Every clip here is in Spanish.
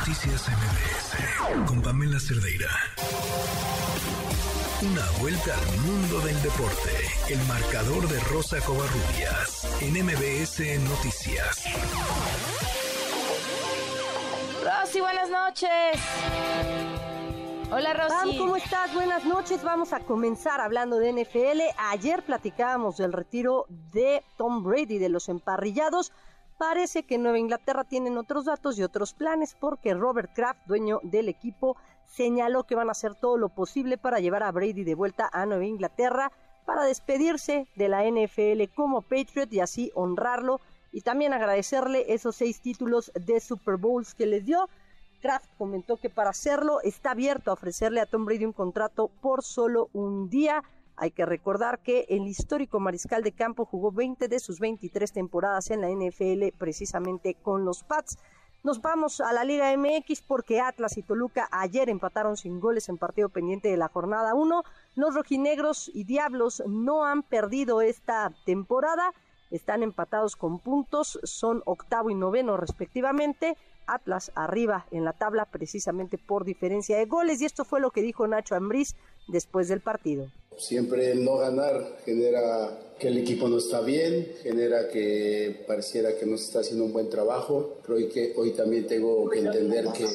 Noticias MBS con Pamela Cerdeira. Una vuelta al mundo del deporte. El marcador de Rosa Covarrubias en MBS Noticias. Rosy, buenas noches. Hola Rosy. ¿cómo estás? Buenas noches. Vamos a comenzar hablando de NFL. Ayer platicábamos del retiro de Tom Brady de los emparrillados. Parece que Nueva Inglaterra tienen otros datos y otros planes porque Robert Kraft, dueño del equipo, señaló que van a hacer todo lo posible para llevar a Brady de vuelta a Nueva Inglaterra para despedirse de la NFL como Patriot y así honrarlo y también agradecerle esos seis títulos de Super Bowls que les dio. Kraft comentó que para hacerlo está abierto a ofrecerle a Tom Brady un contrato por solo un día hay que recordar que el histórico mariscal de campo jugó 20 de sus 23 temporadas en la NFL precisamente con los Pats. Nos vamos a la Liga MX porque Atlas y Toluca ayer empataron sin goles en partido pendiente de la jornada 1. Los rojinegros y diablos no han perdido esta temporada, están empatados con puntos, son octavo y noveno respectivamente. Atlas arriba en la tabla precisamente por diferencia de goles y esto fue lo que dijo Nacho Ambriz después del partido. Siempre el no ganar genera que el equipo no está bien, genera que pareciera que no se está haciendo un buen trabajo. Creo que hoy también tengo que entender que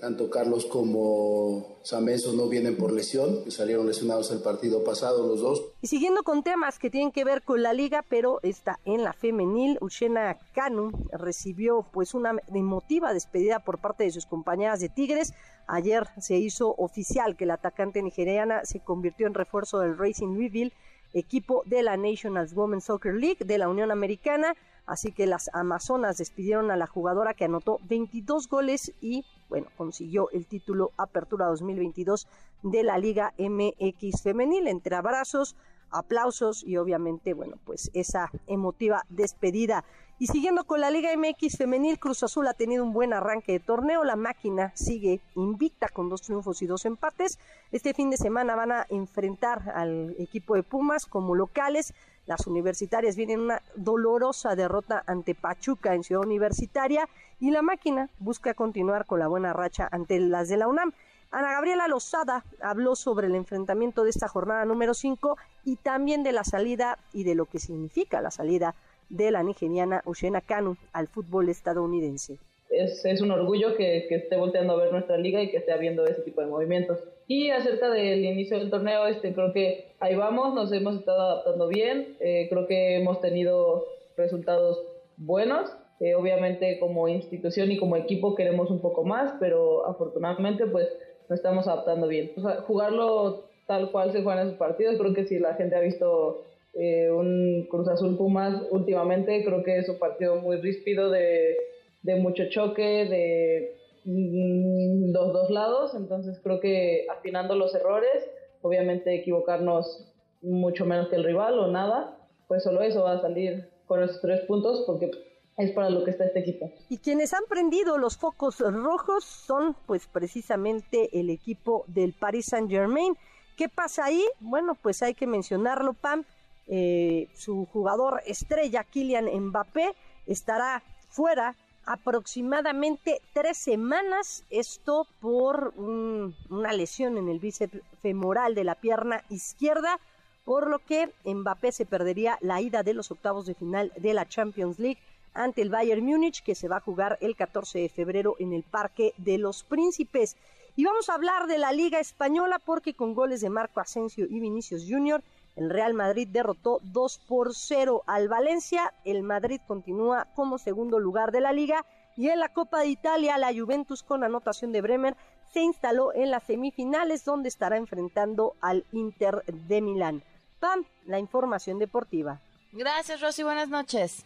tanto Carlos como Sameso no vienen por lesión, que salieron lesionados el partido pasado los dos. Y siguiendo con temas que tienen que ver con la liga, pero está en la femenil, Uchena Kanu recibió pues una emotiva despedida por parte de sus compañeras de Tigres. Ayer se hizo oficial que la atacante nigeriana se convirtió en refuerzo del Racing Louisville equipo de la National Women's Soccer League de la Unión Americana. Así que las Amazonas despidieron a la jugadora que anotó 22 goles y, bueno, consiguió el título Apertura 2022 de la Liga MX Femenil. Entre abrazos, aplausos y obviamente, bueno, pues esa emotiva despedida. Y siguiendo con la Liga MX femenil, Cruz Azul ha tenido un buen arranque de torneo. La máquina sigue invicta con dos triunfos y dos empates. Este fin de semana van a enfrentar al equipo de Pumas como locales. Las universitarias vienen una dolorosa derrota ante Pachuca en Ciudad Universitaria y la máquina busca continuar con la buena racha ante las de la UNAM. Ana Gabriela Lozada habló sobre el enfrentamiento de esta jornada número 5 y también de la salida y de lo que significa la salida de la nigeriana Oshena Kanu al fútbol estadounidense. Es, un orgullo que, que, esté volteando a ver nuestra liga y que esté habiendo ese tipo de movimientos. Y acerca del inicio del torneo, este, creo que ahí vamos, nos hemos estado adaptando bien, eh, creo que hemos tenido resultados buenos. Eh, obviamente como institución y como equipo queremos un poco más, pero afortunadamente pues nos estamos adaptando bien. O sea, jugarlo tal cual se juegan esos partidos, creo que si la gente ha visto eh, un Cruz Azul Pumas últimamente. Creo que es un partido muy ríspido de, de mucho choque, de mm, los dos lados. Entonces creo que afinando los errores, obviamente equivocarnos mucho menos que el rival o nada, pues solo eso va a salir con esos tres puntos porque es para lo que está este equipo. Y quienes han prendido los focos rojos son pues precisamente el equipo del Paris Saint Germain. ¿Qué pasa ahí? Bueno, pues hay que mencionarlo, Pam. Eh, su jugador estrella, Kylian Mbappé, estará fuera aproximadamente tres semanas, esto por una lesión en el bíceps femoral de la pierna izquierda, por lo que Mbappé se perdería la ida de los octavos de final de la Champions League ante el Bayern Múnich, que se va a jugar el 14 de febrero en el Parque de los Príncipes. Y vamos a hablar de la Liga Española porque con goles de Marco Asensio y Vinicius Jr., el Real Madrid derrotó 2 por 0 al Valencia. El Madrid continúa como segundo lugar de la liga. Y en la Copa de Italia, la Juventus con anotación de Bremer se instaló en las semifinales donde estará enfrentando al Inter de Milán. Pam, la información deportiva. Gracias, Rosy. Buenas noches.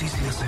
Noticias